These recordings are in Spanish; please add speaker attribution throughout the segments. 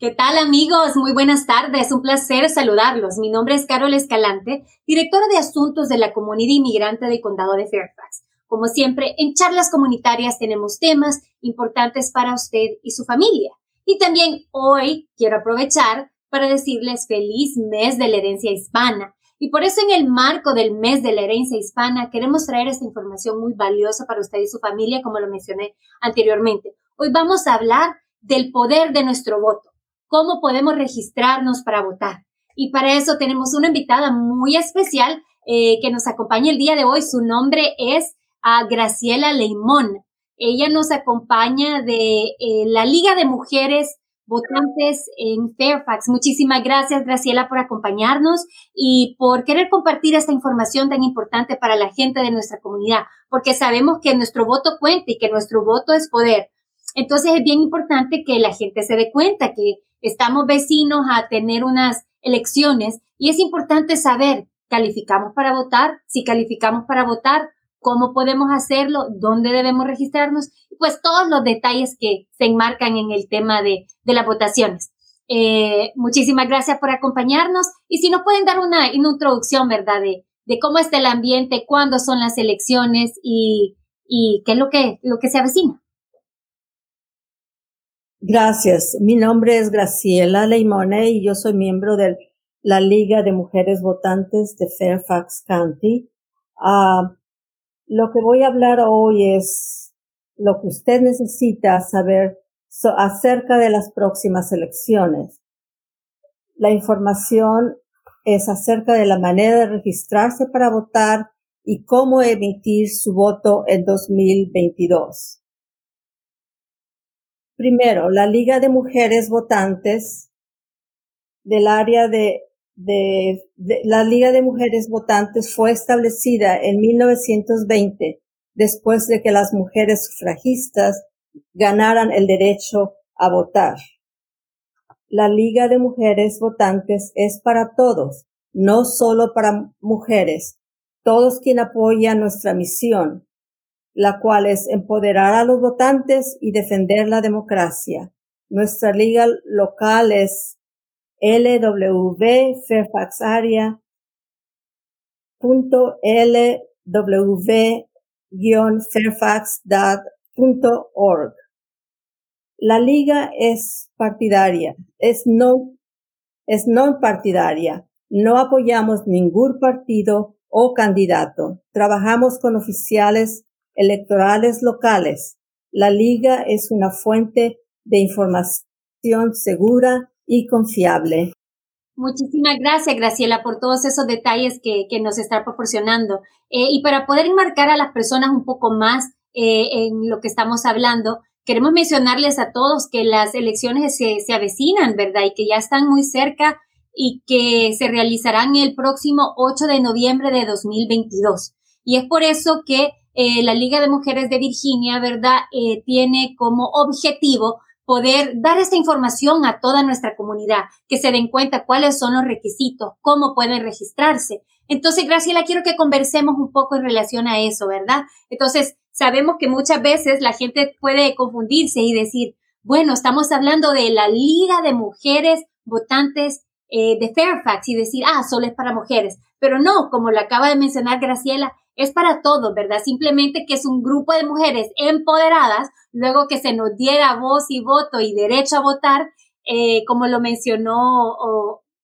Speaker 1: ¿Qué tal amigos? Muy buenas tardes, un placer saludarlos. Mi nombre es Carol Escalante, directora de Asuntos de la Comunidad Inmigrante del Condado de Fairfax. Como siempre, en charlas comunitarias tenemos temas importantes para usted y su familia. Y también hoy quiero aprovechar para decirles feliz mes de la herencia hispana. Y por eso en el marco del mes de la herencia hispana queremos traer esta información muy valiosa para usted y su familia, como lo mencioné anteriormente. Hoy vamos a hablar del poder de nuestro voto, cómo podemos registrarnos para votar. Y para eso tenemos una invitada muy especial eh, que nos acompaña el día de hoy. Su nombre es a Graciela Leimón. Ella nos acompaña de eh, la Liga de Mujeres Votantes en Fairfax. Muchísimas gracias, Graciela, por acompañarnos y por querer compartir esta información tan importante para la gente de nuestra comunidad, porque sabemos que nuestro voto cuenta y que nuestro voto es poder. Entonces es bien importante que la gente se dé cuenta que estamos vecinos a tener unas elecciones y es importante saber, ¿calificamos para votar? Si calificamos para votar, cómo podemos hacerlo, dónde debemos registrarnos, pues todos los detalles que se enmarcan en el tema de, las votaciones. Eh, muchísimas gracias por acompañarnos y si nos pueden dar una, introducción, ¿verdad? De, cómo está el ambiente, cuándo son las elecciones y, qué es lo que, lo que se avecina.
Speaker 2: Gracias. Mi nombre es Graciela Leimone y yo soy miembro de la Liga de Mujeres Votantes de Fairfax County. Ah, lo que voy a hablar hoy es lo que usted necesita saber acerca de las próximas elecciones. La información es acerca de la manera de registrarse para votar y cómo emitir su voto en 2022. Primero, la Liga de Mujeres Votantes del área de de, la Liga de Mujeres Votantes fue establecida en 1920 después de que las mujeres sufragistas ganaran el derecho a votar. La Liga de Mujeres Votantes es para todos, no solo para mujeres, todos quien apoyan nuestra misión, la cual es empoderar a los votantes y defender la democracia. Nuestra liga local es lw Fairfax Area lw-fairfax.org. La liga es partidaria, es no, es no partidaria. No apoyamos ningún partido o candidato. Trabajamos con oficiales electorales locales. La liga es una fuente de información segura y confiable.
Speaker 1: Muchísimas gracias, Graciela, por todos esos detalles que, nos está proporcionando. Eh, y para poder enmarcar a las personas un poco más eh, en lo que estamos hablando, queremos mencionarles a todos que las elecciones se, se avecinan, ¿verdad? Y que ya están muy cerca y que se realizarán el próximo 8 de noviembre de 2022. Y es por eso que eh, la Liga de Mujeres de Virginia, ¿verdad?, tiene como objetivo poder dar esta información a toda nuestra comunidad, que se den cuenta cuáles son los requisitos, cómo pueden registrarse. Entonces, Graciela, quiero que conversemos un poco en relación a eso, ¿verdad? Entonces, sabemos que muchas veces la gente puede confundirse y decir, bueno, estamos hablando de la Liga de Mujeres Votantes eh, de Fairfax y decir, ah, solo es para mujeres. Pero no, como lo acaba de mencionar Graciela, es para todos, ¿verdad? Simplemente que es un grupo de mujeres empoderadas, luego que se nos diera voz y voto y derecho a votar, eh, como lo mencionó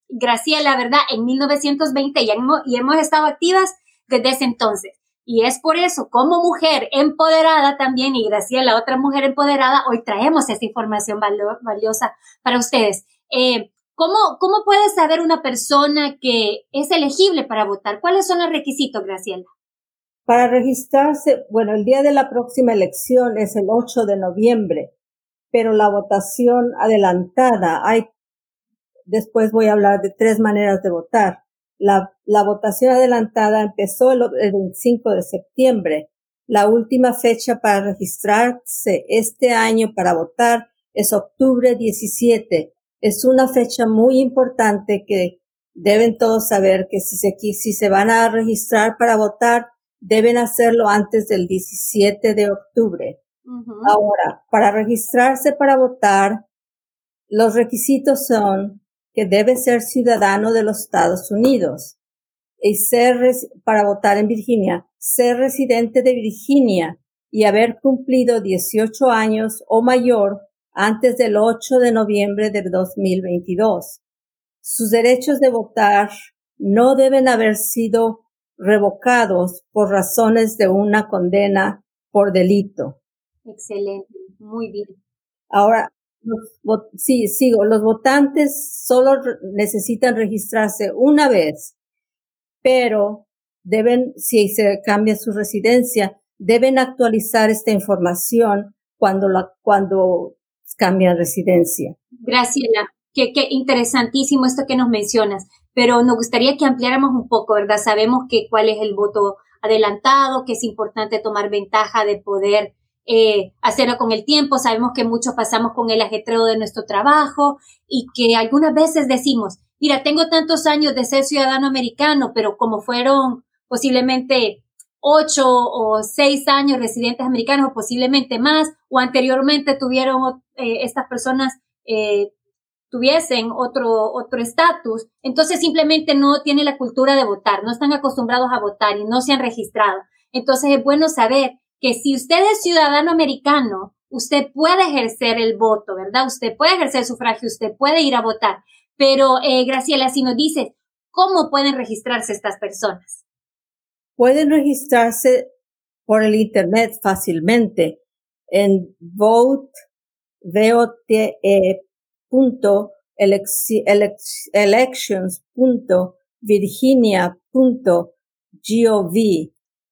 Speaker 1: Graciela, ¿verdad? En 1920 y hemos, y hemos estado activas desde ese entonces. Y es por eso, como mujer empoderada también, y Graciela, otra mujer empoderada, hoy traemos esta información valiosa para ustedes. Eh, ¿cómo, ¿Cómo puede saber una persona que es elegible para votar? ¿Cuáles son los requisitos, Graciela?
Speaker 2: Para registrarse, bueno, el día de la próxima elección es el 8 de noviembre, pero la votación adelantada, hay, después voy a hablar de tres maneras de votar. La, la votación adelantada empezó el, el 25 de septiembre. La última fecha para registrarse este año para votar es octubre 17. Es una fecha muy importante que deben todos saber que si se, si se van a registrar para votar, deben hacerlo antes del 17 de octubre. Ahora, para registrarse para votar, Los requisitos son que debe ser ciudadano de los Estados Unidos y ser para votar en Virginia, ser residente de Virginia y haber cumplido 18 años o mayor antes del 8 de noviembre de 2022. Sus derechos de votar no deben haber sido revocados por razones de una condena por delito.
Speaker 1: Excelente, muy bien.
Speaker 2: Ahora, sí, sigo, los votantes solo necesitan registrarse una vez, pero deben, si se cambia su residencia, deben actualizar esta información cuando la, cuando cambian residencia.
Speaker 1: Graciela, qué, qué interesantísimo esto que nos mencionas, pero nos gustaría que ampliáramos un poco, ¿verdad? Sabemos que cuál es el voto adelantado, que es importante tomar ventaja de poder eh, hacerlo con el tiempo. Sabemos que muchos pasamos con el ajetreo de nuestro trabajo y que algunas veces decimos, mira, tengo tantos años de ser ciudadano americano, pero como fueron posiblemente ocho o seis años residentes americanos o posiblemente más, o anteriormente tuvieron eh, estas personas eh, tuviesen otro otro estatus, entonces simplemente no tienen la cultura de votar, no están acostumbrados a votar y no se han registrado. Entonces es bueno saber que si usted es ciudadano americano, usted puede ejercer el voto, ¿verdad? Usted puede ejercer el sufragio, usted puede ir a votar. Pero, eh, Graciela, si nos dice, ¿cómo pueden registrarse estas personas?
Speaker 2: Pueden registrarse por el Internet fácilmente en vote,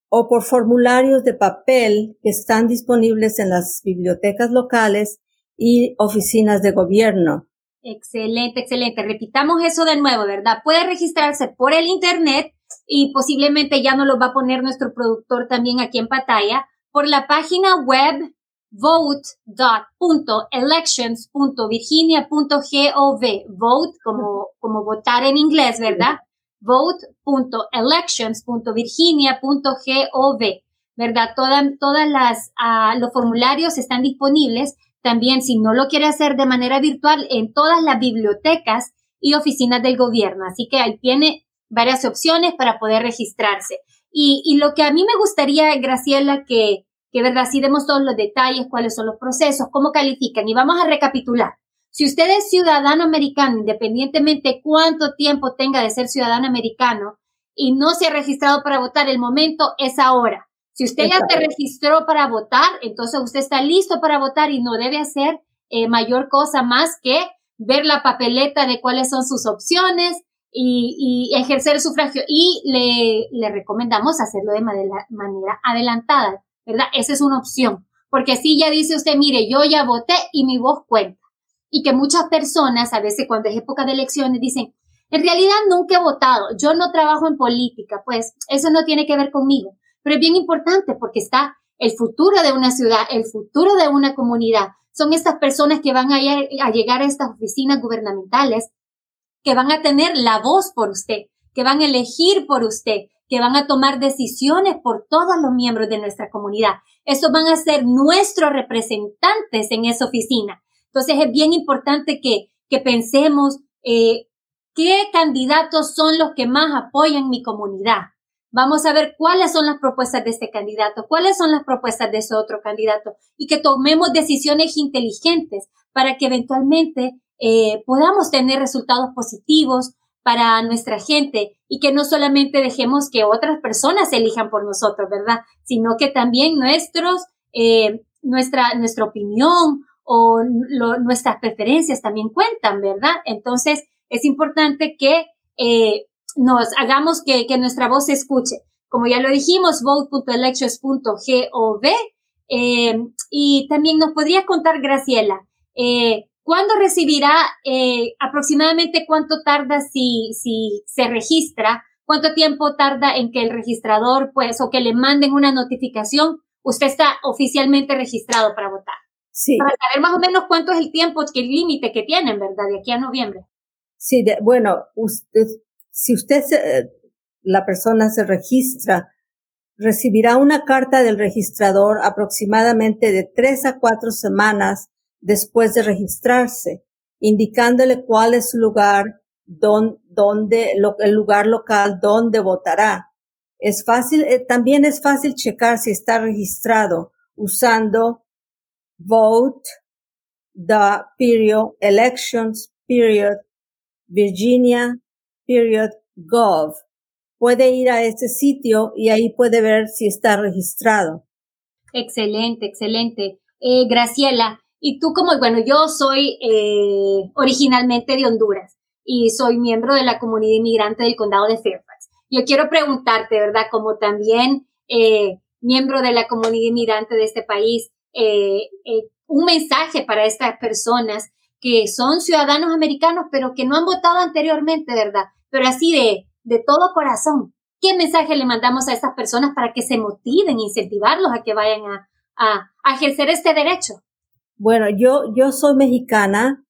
Speaker 2: o por formularios de papel que están disponibles en las bibliotecas locales y oficinas de gobierno.
Speaker 1: Excelente, excelente. Repitamos eso de nuevo, ¿verdad? Puede registrarse por el Internet y posiblemente ya nos lo va a poner nuestro productor también aquí en pantalla por la página web vote.elections.virginia.gov. Vote como, como votar en inglés, ¿verdad? vote.elections.virginia.gov, ¿verdad? Todas, todas las, uh, los formularios están disponibles también, si no lo quiere hacer de manera virtual, en todas las bibliotecas y oficinas del gobierno. Así que ahí tiene varias opciones para poder registrarse. Y, y lo que a mí me gustaría, Graciela, que, que verdad, si demos todos los detalles, cuáles son los procesos, cómo califican. Y vamos a recapitular. Si usted es ciudadano americano, independientemente cuánto tiempo tenga de ser ciudadano americano y no se ha registrado para votar, el momento es ahora. Si usted ya se registró para votar, entonces usted está listo para votar y no debe hacer eh, mayor cosa más que ver la papeleta de cuáles son sus opciones y, ejercer el sufragio. Y le, le recomendamos hacerlo de manera, manera adelantada, ¿verdad? Esa es una opción. Porque así ya dice usted, mire, yo ya voté y mi voz cuenta y que muchas personas, a veces cuando es época de elecciones, dicen, en realidad nunca he votado, yo no trabajo en política, pues eso no tiene que ver conmigo, pero es bien importante porque está el futuro de una ciudad, el futuro de una comunidad. Son estas personas que van a, llegar a estas oficinas gubernamentales, que van a tener la voz por usted, que van a elegir por usted, que van a tomar decisiones por todos los miembros de nuestra comunidad. Esos van a ser nuestros representantes en esa oficina. Entonces es bien importante que, que pensemos eh, qué candidatos son los que más apoyan mi comunidad. Vamos a ver cuáles son las propuestas de este candidato, cuáles son las propuestas de ese otro candidato y que tomemos decisiones inteligentes para que eventualmente eh, podamos tener resultados positivos para nuestra gente y que no solamente dejemos que otras personas elijan por nosotros, ¿verdad? Sino que también nuestros, eh, nuestra, nuestra opinión o nuestras preferencias también cuentan, ¿verdad? Entonces, es importante que eh, nos hagamos que, que, nuestra voz se escuche. Como ya lo dijimos, vote.elections.gov. Eh, y también nos podría contar, Graciela, eh, ¿cuándo recibirá eh, aproximadamente cuánto tarda si, si se registra? ¿Cuánto tiempo tarda en que el registrador, pues, o que le manden una notificación? Usted está oficialmente registrado para votar. Sí. Para saber más o menos cuánto es el tiempo, que el límite que tienen, ¿verdad? De aquí a noviembre.
Speaker 2: Sí, bueno, usted, si usted, la persona se registra, recibirá una carta del registrador aproximadamente de tres a cuatro semanas después de registrarse indicándole cuál es su lugar, donde, el lugar local donde votará. Es fácil, eh, también es fácil checar si está registrado usando vote, the period, elections, period, Virginia, period, gov. Puede ir a ese sitio y ahí puede ver si está registrado.
Speaker 1: Excelente, excelente. Eh, Graciela, y tú como, bueno, yo soy eh, originalmente de Honduras y soy miembro de la comunidad inmigrante del condado de Fairfax. Yo quiero preguntarte, ¿verdad? Como también eh, miembro de la comunidad inmigrante de este país, un mensaje para estas personas que son ciudadanos americanos, pero que no han votado anteriormente, ¿verdad? Pero así de, de todo corazón. ¿Qué mensaje le mandamos a estas personas para que se motiven, incentivarlos a que vayan a, a, a ejercer este derecho?
Speaker 2: Bueno, yo, yo soy mexicana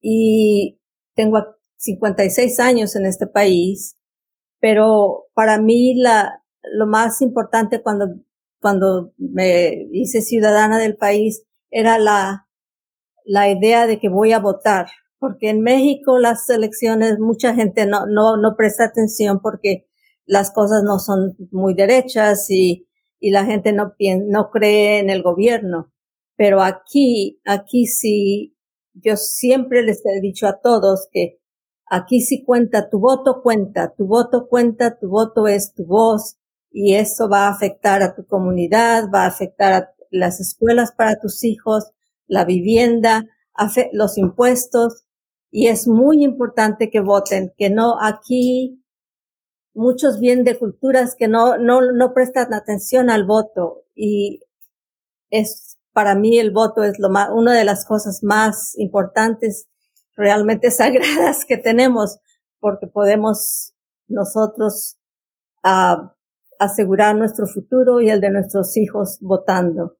Speaker 2: y tengo 56 años en este país, pero para mí la, lo más importante cuando, cuando me hice ciudadana del país era la, la idea de que voy a votar, porque en México las elecciones mucha gente no, no, no presta atención porque las cosas no son muy derechas y, y la gente no, no cree en el gobierno. Pero aquí, aquí sí, yo siempre les he dicho a todos que Aquí sí cuenta, tu voto cuenta, tu voto cuenta, tu voto es tu voz y eso va a afectar a tu comunidad, va a afectar a las escuelas para tus hijos, la vivienda, los impuestos y es muy importante que voten, que no aquí muchos vienen de culturas que no, no, no prestan atención al voto y es para mí el voto es lo más, una de las cosas más importantes realmente sagradas que tenemos, porque podemos nosotros uh, asegurar nuestro futuro y el de nuestros hijos votando.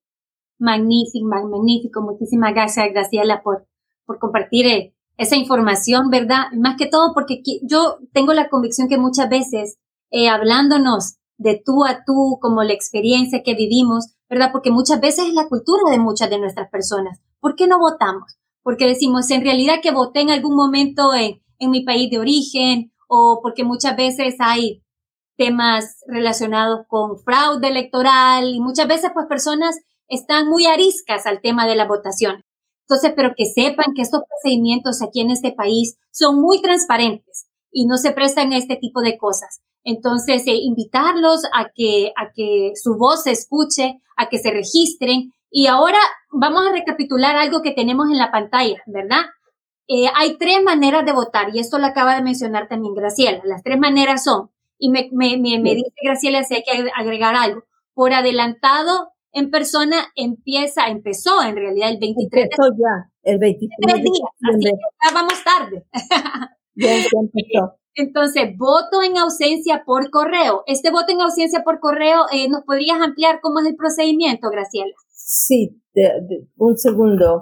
Speaker 1: Magnífico, magnífico. Muchísimas gracias, Graciela, por, por compartir eh, esa información, ¿verdad? Más que todo porque yo tengo la convicción que muchas veces, eh, hablándonos de tú a tú, como la experiencia que vivimos, ¿verdad? Porque muchas veces es la cultura de muchas de nuestras personas. ¿Por qué no votamos? porque decimos en realidad que voté en algún momento en, en mi país de origen o porque muchas veces hay temas relacionados con fraude electoral y muchas veces pues personas están muy ariscas al tema de la votación. Entonces, pero que sepan que estos procedimientos aquí en este país son muy transparentes y no se prestan a este tipo de cosas. Entonces, eh, invitarlos a que, a que su voz se escuche, a que se registren y ahora vamos a recapitular algo que tenemos en la pantalla, ¿verdad? Eh, hay tres maneras de votar y esto lo acaba de mencionar también Graciela. Las tres maneras son, y me, me, me, dice Graciela si hay que agregar algo, por adelantado en persona empieza, empezó en realidad el 23
Speaker 2: empezó ya, el 23
Speaker 1: días, así que ya vamos tarde.
Speaker 2: Ya empezó.
Speaker 1: Entonces, voto en ausencia por correo. Este voto en ausencia por correo, eh, ¿nos podrías ampliar cómo es el procedimiento, Graciela?
Speaker 2: Sí, un segundo.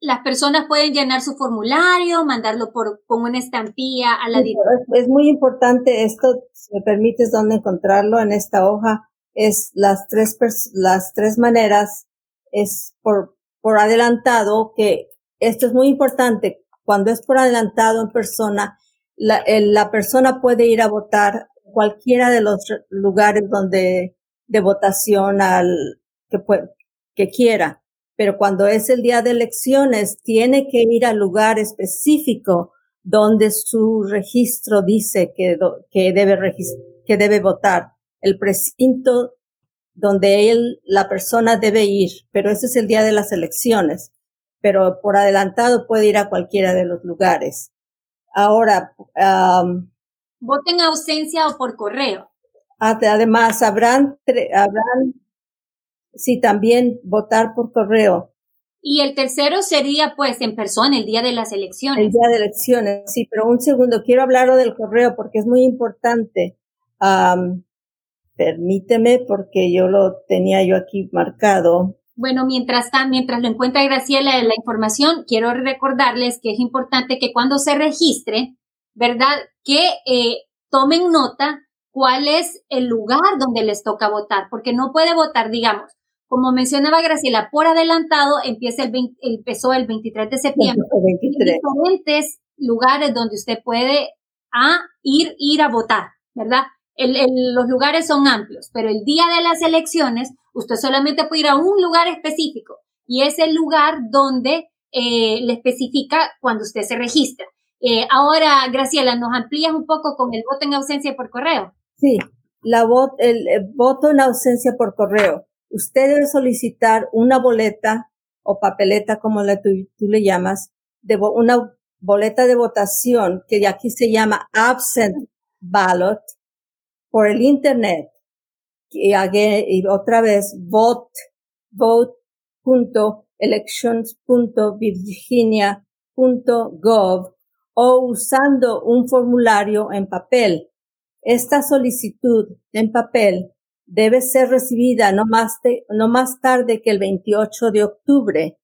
Speaker 1: Las personas pueden llenar su formulario, mandarlo por con una estampilla a la
Speaker 2: dirección. Es muy importante esto, si me permites dónde encontrarlo en esta hoja, es las tres, las tres maneras, es por, por adelantado, que esto es muy importante. Cuando es por adelantado en persona, la, la persona puede ir a votar cualquiera de los lugares donde de votación al, que, que quiera, pero cuando es el día de elecciones tiene que ir al lugar específico donde su registro dice que, que debe que debe votar, el precinto donde él, la persona debe ir, pero ese es el día de las elecciones, pero por adelantado puede ir a cualquiera de los lugares. Ahora, um,
Speaker 1: voten ausencia o por correo.
Speaker 2: Además, habrán, habrán Sí, también votar por correo.
Speaker 1: Y el tercero sería pues en persona, el día de las elecciones.
Speaker 2: El día de elecciones, sí, pero un segundo, quiero hablar del correo porque es muy importante. Permíteme porque yo lo tenía yo aquí marcado.
Speaker 1: Bueno, mientras, mientras lo encuentra Graciela la información, quiero recordarles que es importante que cuando se registre, ¿verdad? Que eh, tomen nota cuál es el lugar donde les toca votar, porque no puede votar, digamos, Como mencionaba Graciela, por adelantado empieza el empezó el 23 de septiembre. 23. diferentes lugares donde usted puede a ir, ir a votar, ¿verdad? Los lugares son amplios, pero el día de las elecciones usted solamente puede ir a un lugar específico y es el lugar donde eh, le especifica cuando usted se registra. Eh, ahora, Graciela, ¿nos amplías un poco con el voto en ausencia por correo?
Speaker 2: Sí, la el, voto en ausencia por correo. Usted debe solicitar una boleta o papeleta, como la tú, le llamas, de una boleta de votación que aquí se llama absent ballot por el internet y, otra vez vote vote.elections.virginia.gov o usando un formulario en papel. Esta solicitud en papel debe ser recibida no más, no más tarde que el 28 de octubre.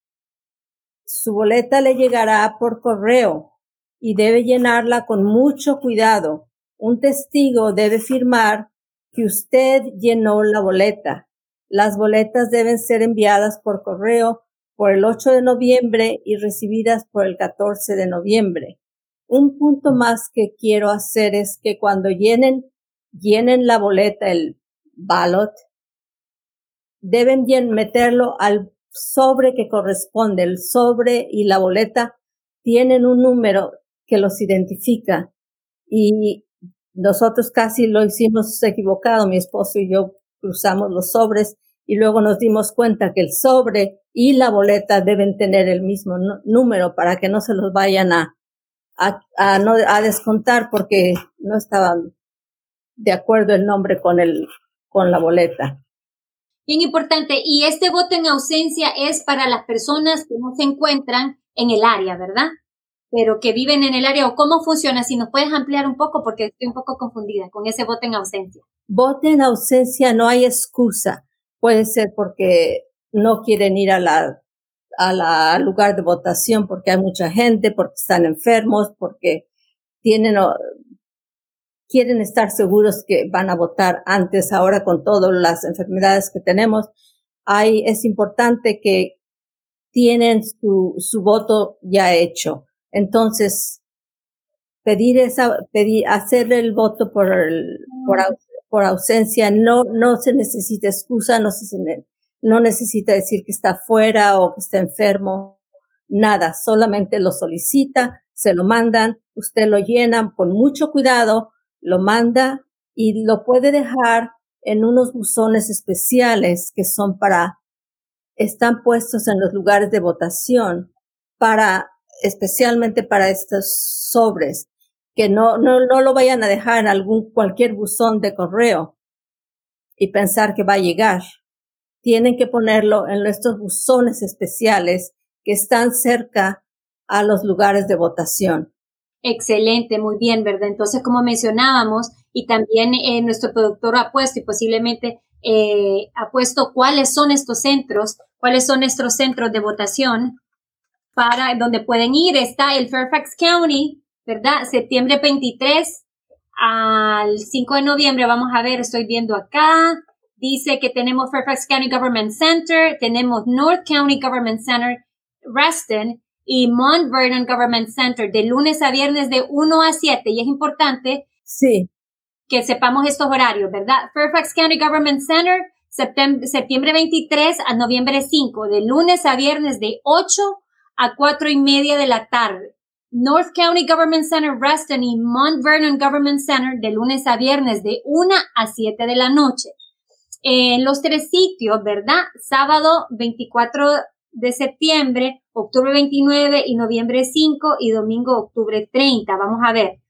Speaker 2: Su boleta le llegará por correo y debe llenarla con mucho cuidado. Un testigo debe firmar que usted llenó la boleta. Las boletas deben ser enviadas por correo por el 8 de noviembre y recibidas por el 14 de noviembre. Un punto más que quiero hacer es que cuando llenen, llenen la boleta, el ballot, deben meterlo al sobre que corresponde. El sobre y la boleta tienen un número que los identifica. Y nosotros casi lo hicimos equivocado, mi esposo y yo cruzamos los sobres y luego nos dimos cuenta que el sobre y la boleta deben tener el mismo número para que no se los vayan a, a, no, a descontar porque no estaban de acuerdo el nombre con el, con la boleta.
Speaker 1: Bien importante. Y este voto en ausencia es para las personas que no se encuentran en el área, ¿verdad? Pero que viven en el área. ¿O cómo funciona? Si nos puedes ampliar un poco porque estoy un poco confundida con ese voto en ausencia.
Speaker 2: Voto en ausencia no hay excusa. Puede ser porque no quieren ir a la al lugar de votación porque hay mucha gente, porque están enfermos, porque tienen quieren estar seguros que van a votar antes. Ahora con todas las enfermedades que tenemos, hay es importante que tienen su, su voto ya hecho. Entonces, pedir esa, pedir, hacer el voto por, el, por, por ausencia, no, no se necesita excusa, no se, no necesita decir que está fuera o que está enfermo, nada, solamente lo solicita, se lo mandan, usted lo llena con mucho cuidado, lo manda y lo puede dejar en unos buzones especiales que son para, están puestos en los lugares de votación para, especialmente para estos sobres, que no, no, no lo vayan a dejar en algún, cualquier buzón de correo y pensar que va a llegar tienen que ponerlo en estos buzones especiales que están cerca a los lugares de votación.
Speaker 1: Excelente, muy bien, ¿verdad? Entonces, como mencionábamos, y también eh, nuestro productor ha puesto y posiblemente eh, ha puesto cuáles son estos centros, cuáles son nuestros centros de votación para donde pueden ir. Está el Fairfax County, ¿verdad? Septiembre 23 al 5 de noviembre. Vamos a ver, estoy viendo acá dice que tenemos Fairfax County Government Center, tenemos North County Government Center, Reston y Mount Vernon Government Center de lunes a viernes de 1 a 7. Y es importante
Speaker 2: sí.
Speaker 1: que sepamos estos horarios, ¿verdad? Fairfax County Government Center, septiembre 23 a noviembre 5, de lunes a viernes de 8 a 4 y media de la tarde. North County Government Center, Reston y Mount Vernon Government Center de lunes a viernes de 1 a 7 de la noche en los tres sitios, ¿verdad? Sábado 24 de septiembre, octubre 29 y noviembre 5 y domingo octubre 30. Vamos a ver.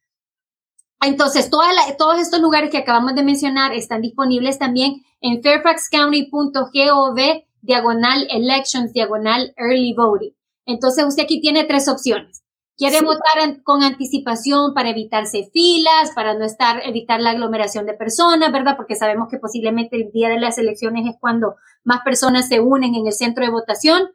Speaker 1: Entonces, todos estos lugares que acabamos de mencionar están disponibles también en fairfaxcounty.gov diagonal elections, diagonal early voting. Entonces, usted aquí tiene tres opciones. Quiere votar con anticipación para evitarse filas, para no estar, evitar la aglomeración de personas, ¿verdad? Porque sabemos que posiblemente el día de las elecciones es cuando más personas se unen en el centro de votación.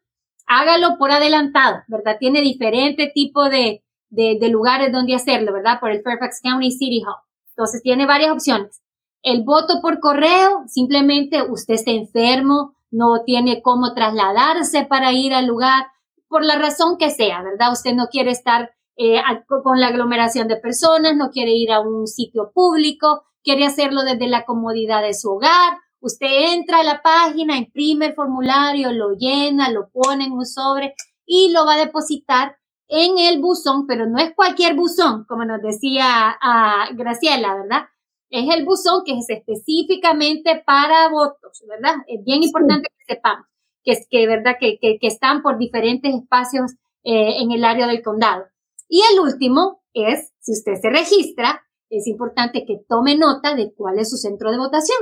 Speaker 1: Hágalo por adelantado, ¿verdad? Tiene diferente tipo de, de, de lugares donde hacerlo, ¿verdad? Por el Fairfax County City Hall. Entonces tiene varias opciones. El voto por correo, simplemente usted está enfermo, no tiene cómo trasladarse para ir al lugar, por la razón que sea, ¿verdad? Usted no quiere estar eh, con la aglomeración de personas, no quiere ir a un sitio público, quiere hacerlo desde la comodidad de su hogar. Usted entra a la página, imprime el formulario, lo llena, lo pone en un sobre y lo va a depositar en el buzón, pero no es cualquier buzón, como nos decía a Graciela, ¿verdad? Es el buzón que es específicamente para votos, ¿verdad? Es bien importante que sepamos que, que, ¿verdad? Que, que, están por diferentes espacios eh, en el área del condado. Y el último es, si usted se registra, es importante que tome nota de cuál es su centro de votación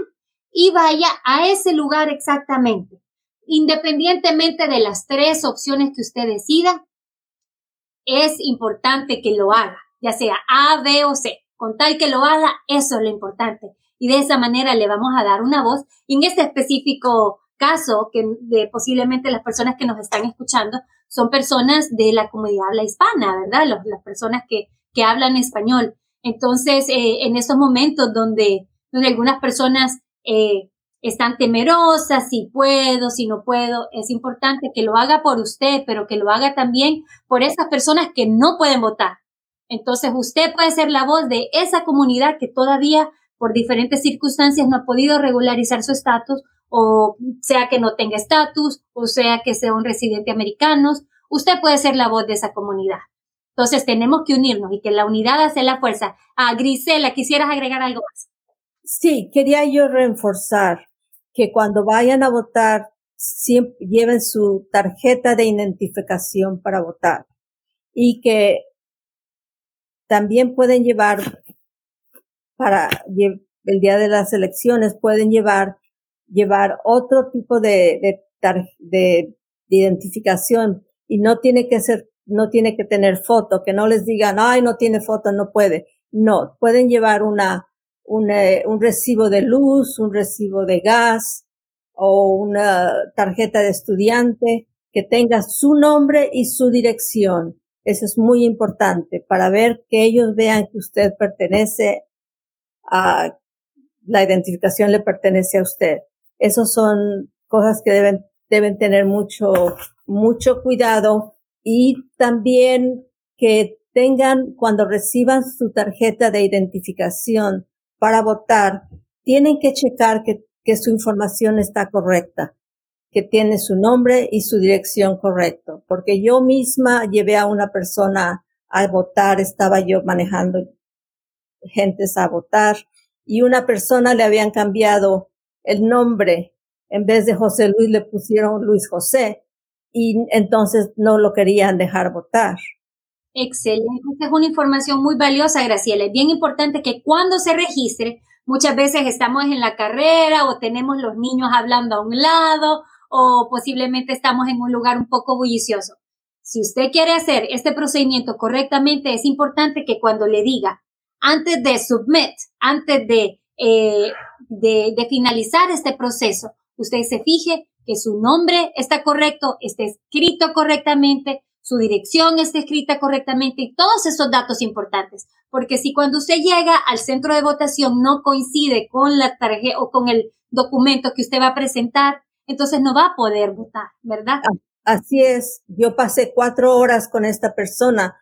Speaker 1: y vaya a ese lugar exactamente. Independientemente de las tres opciones que usted decida, es importante que lo haga, ya sea A, B o C. Con tal que lo haga, eso es lo importante. Y de esa manera le vamos a dar una voz. En este específico caso, que de posiblemente las personas que nos están escuchando son personas de la comunidad habla hispana, ¿verdad? las personas que, que hablan español. Entonces, eh, en estos momentos donde, donde algunas personas eh, están temerosas, si puedo, si no puedo, es importante que lo haga por usted, pero que lo haga también por esas personas que no pueden votar. Entonces, usted puede ser la voz de esa comunidad que todavía, por diferentes circunstancias, no ha podido regularizar su estatus, o sea que no tenga estatus, o sea que sea un residente americano. Usted puede ser la voz de esa comunidad. Entonces, tenemos que unirnos y que la unidad hace la fuerza. Ah, Grisela, ¿quisieras agregar algo más?
Speaker 2: Sí, quería yo reforzar que cuando vayan a votar, siempre lleven su tarjeta de identificación para votar y que también pueden llevar para el día de las elecciones pueden llevar llevar otro tipo de, de, de, identificación y no tiene que ser no tiene que tener foto que no les digan ay no tiene foto no puede no pueden llevar una eh, un recibo de luz, un recibo de gas o una tarjeta de estudiante que tenga su nombre y su dirección. Eso es muy importante para ver que ellos vean que usted pertenece a la identificación le pertenece a usted. Esas son cosas que deben, deben tener mucho, mucho cuidado y también que tengan cuando reciban su tarjeta de identificación para votar, tienen que checar que, que su información está correcta, que tiene su nombre y su dirección correcto. Porque yo misma llevé a una persona a votar, estaba yo manejando gentes a votar y una persona le habían cambiado el nombre. En vez de José Luis le pusieron Luis José y entonces no lo querían dejar votar.
Speaker 1: Excelente, es una información muy valiosa, Graciela. Es bien importante que cuando se registre, muchas veces estamos en la carrera o tenemos los niños hablando a un lado o posiblemente estamos en un lugar un poco bullicioso. Si usted quiere hacer este procedimiento correctamente, es importante que cuando le diga, antes de submit, antes de, eh, de, de finalizar este proceso, usted se fije que su nombre está correcto, esté escrito correctamente, su dirección está escrita correctamente y todos esos datos importantes. Porque si cuando usted llega al centro de votación no coincide con la tarjeta o con el documento que usted va a presentar, entonces no va a poder votar, ¿verdad?
Speaker 2: Así es. Yo pasé cuatro horas con esta persona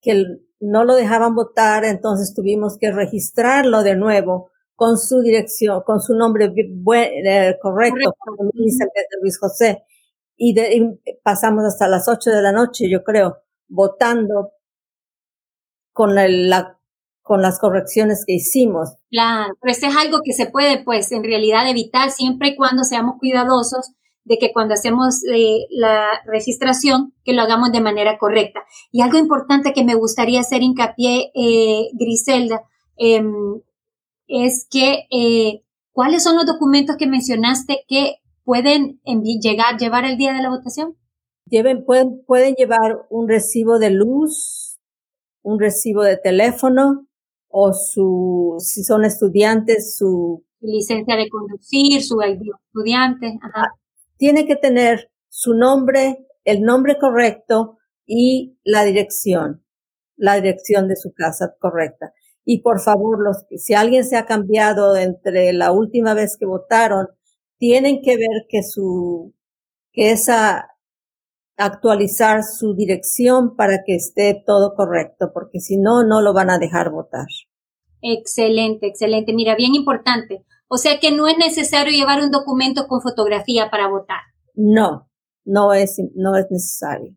Speaker 2: que no lo dejaban votar, entonces tuvimos que registrarlo de nuevo con su dirección, con su nombre eh, correcto, correcto. Luis José y, de, pasamos hasta las ocho de la noche, yo creo, votando con la, con las correcciones que hicimos.
Speaker 1: Claro, pero eso es algo que se puede, pues, en realidad evitar siempre y cuando seamos cuidadosos de que cuando hacemos eh, la registración, que lo hagamos de manera correcta. Y algo importante que me gustaría hacer hincapié, eh, Griselda, eh, es que eh, cuáles son los documentos que mencionaste que pueden llegar, llevar el día de la votación?
Speaker 2: Lleven, pueden, pueden llevar un recibo de luz, un recibo de teléfono o su, si son estudiantes, su
Speaker 1: licencia de conducir, su estudiante.
Speaker 2: Ah, tiene que tener su nombre, el nombre correcto y la dirección, la dirección de su casa correcta. Y por favor, los, si alguien se ha cambiado entre la última vez que votaron tienen que ver que su, que esa actualizar su dirección para que esté todo correcto, porque si no, no lo van a dejar votar.
Speaker 1: Excelente, excelente. Mira, bien importante. O sea que no es necesario llevar un documento con fotografía para votar.
Speaker 2: No, no es, no es necesario.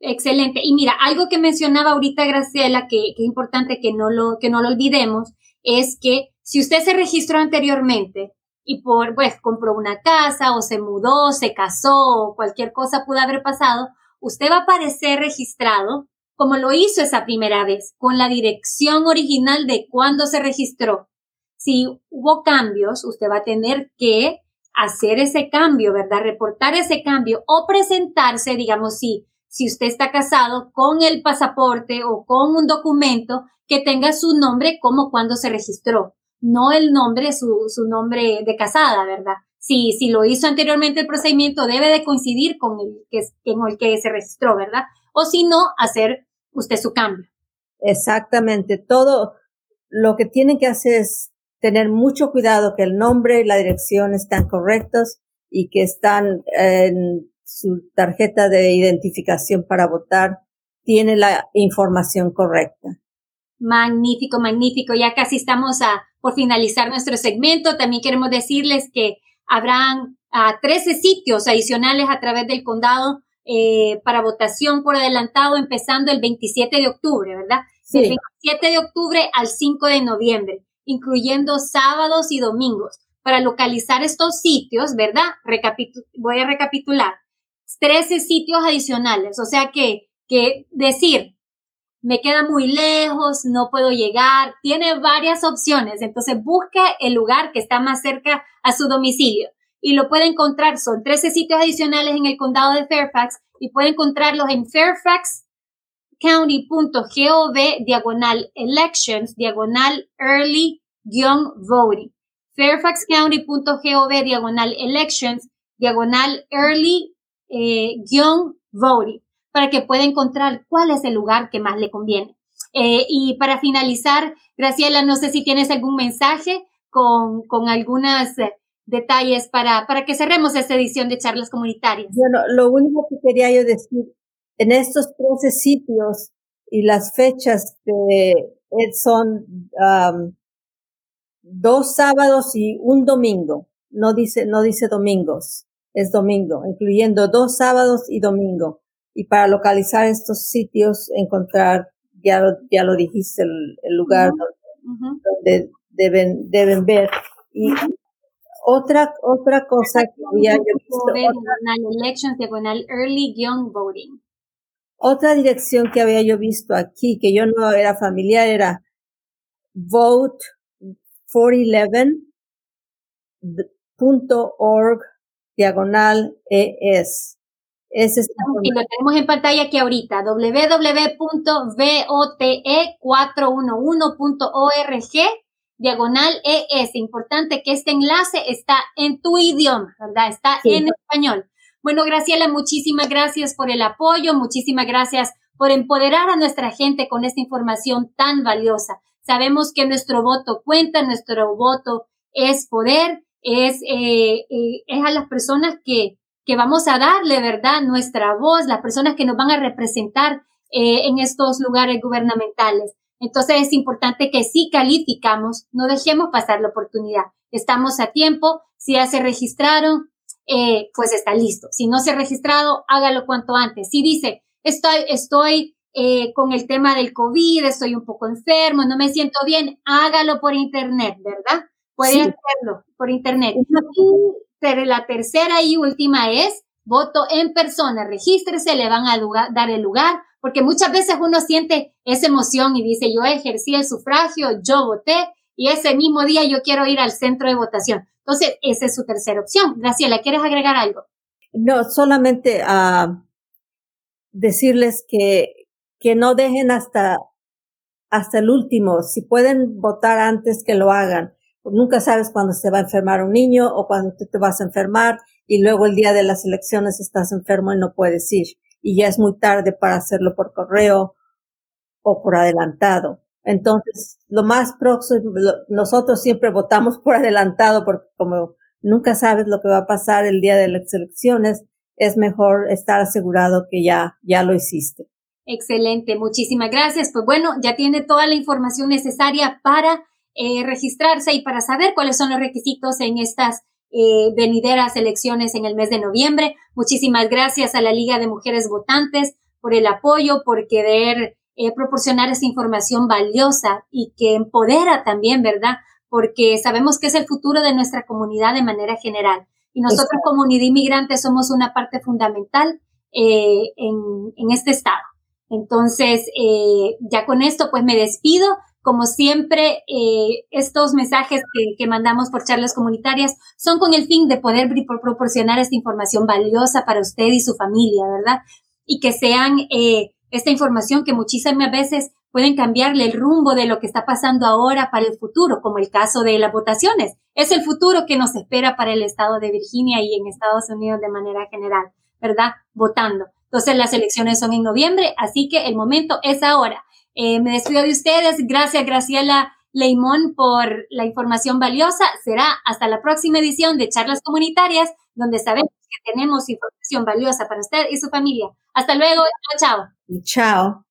Speaker 1: Excelente. Y mira, algo que mencionaba ahorita Graciela, que, que, es importante que no, lo, que no lo olvidemos, es que si usted se registró anteriormente y por, pues, compró una casa o se mudó, se casó o cualquier cosa pudo haber pasado, usted va a aparecer registrado como lo hizo esa primera vez, con la dirección original de cuando se registró. Si hubo cambios, usted va a tener que hacer ese cambio, ¿verdad? Reportar ese cambio o presentarse, digamos, si, si usted está casado con el pasaporte o con un documento que tenga su nombre como cuando se registró, no el nombre, su, su nombre de casada, ¿verdad? Si, si lo hizo anteriormente el procedimiento, debe de coincidir con el que, con el que se registró, ¿verdad? O si no, hacer usted su cambio.
Speaker 2: Exactamente. Todo lo que tienen que hacer es tener mucho cuidado que el nombre y la dirección están correctos y que están en su tarjeta de identificación para votar tiene la información correcta.
Speaker 1: Magnífico, magnífico. Ya casi estamos a, por finalizar nuestro segmento. También queremos decirles que habrán a ah, 13 sitios adicionales a través del condado eh, para votación por adelantado empezando el 27 de octubre, ¿verdad? Sí. Del 27 de octubre al 5 de noviembre, incluyendo sábados y domingos. Para localizar estos sitios, ¿verdad? voy a recapitular. 13 sitios adicionales, o sea que, que decir, me queda muy lejos, no puedo llegar, tiene varias opciones, entonces busque el lugar que está más cerca a su domicilio y lo puede encontrar. Son 13 sitios adicionales en el condado de Fairfax y puede encontrarlos en fairfaxcounty.gov diagonal elections diagonal early voting. fairfaxcounty.gov diagonal elections diagonal early eh, voting para que pueda encontrar cuál es el lugar que más le conviene. Eh, y para finalizar, Graciela, no sé si tienes algún mensaje con, con algunas eh, detalles para, para que cerremos esta edición de charlas comunitarias.
Speaker 2: Bueno, lo único que quería yo decir, en estos 13 sitios y las fechas que son um, dos sábados y un domingo, no dice, no dice domingos, es domingo, incluyendo dos sábados y domingo. Y para localizar estos sitios, encontrar, ya lo, ya lo dijiste, el, lugar donde, deben, deben ver. Y otra, otra cosa que había yo visto.
Speaker 1: early-voting.
Speaker 2: Otra dirección que había yo visto aquí, que yo no era familiar, era vote411.org diagonal ES.
Speaker 1: Ese está y lo tenemos en pantalla aquí ahorita, www.vote411.org diagonal ES. Importante que este enlace está en tu idioma, ¿verdad? Está en español. Bueno, Graciela, muchísimas gracias por el apoyo, muchísimas gracias por empoderar a nuestra gente con esta información tan valiosa. Sabemos que nuestro voto cuenta, nuestro voto es poder, es, eh, eh, es a las personas que, que vamos a darle, ¿verdad? Nuestra voz, las personas que nos van a representar eh, en estos lugares gubernamentales. Entonces es importante que si calificamos, no dejemos pasar la oportunidad. Estamos a tiempo. Si ya se registraron, pues está listo. Si no se ha registrado, hágalo cuanto antes. Si dice, estoy, estoy con el tema del COVID, estoy un poco enfermo, no me siento bien, hágalo por internet, ¿verdad? Puede hacerlo por internet. Pero la tercera y última es voto en persona. Regístrese, le van a dar el lugar, porque muchas veces uno siente esa emoción y dice, yo ejercí el sufragio, yo voté y ese mismo día yo quiero ir al centro de votación. Entonces, esa es su tercera opción. Graciela, ¿quieres agregar algo?
Speaker 2: No, solamente a decirles que, que no dejen hasta, hasta el último. Si pueden votar antes, que lo hagan. Nunca sabes cuándo se va a enfermar un niño o cuándo te vas a enfermar y luego el día de las elecciones estás enfermo y no puedes ir y ya es muy tarde para hacerlo por correo o por adelantado. Entonces, lo más próximo, nosotros siempre votamos por adelantado porque como nunca sabes lo que va a pasar el día de las elecciones, es mejor estar asegurado que ya, ya lo hiciste.
Speaker 1: Excelente, muchísimas gracias. Pues bueno, ya tiene toda la información necesaria para eh, registrarse y para saber cuáles son los requisitos en estas eh, venideras elecciones en el mes de noviembre. Muchísimas gracias a la Liga de Mujeres Votantes por el apoyo, por querer eh, proporcionar esa información valiosa y que empodera también, ¿verdad? Porque sabemos que es el futuro de nuestra comunidad de manera general. Y nosotros, comunidad inmigrante, somos una parte fundamental eh, en, en, este estado. Entonces, eh, ya con esto, pues me despido. Como siempre, eh, estos mensajes que, que, mandamos por charlas comunitarias son con el fin de poder proporcionar esta información valiosa para usted y su familia, ¿verdad? Y que sean eh, esta información que muchísimas veces pueden cambiarle el rumbo de lo que está pasando ahora para el futuro, como el caso de las votaciones. Es el futuro que nos espera para el estado de Virginia y en Estados Unidos de manera general, ¿verdad? Votando. Entonces las elecciones son en noviembre, así que el momento es ahora. Eh, me despido de ustedes. Gracias, Graciela Leimón, por la información valiosa. Será hasta la próxima edición de Charlas Comunitarias, donde sabemos que tenemos información valiosa para usted y su familia. Hasta luego. Chao, chao.
Speaker 2: Chao.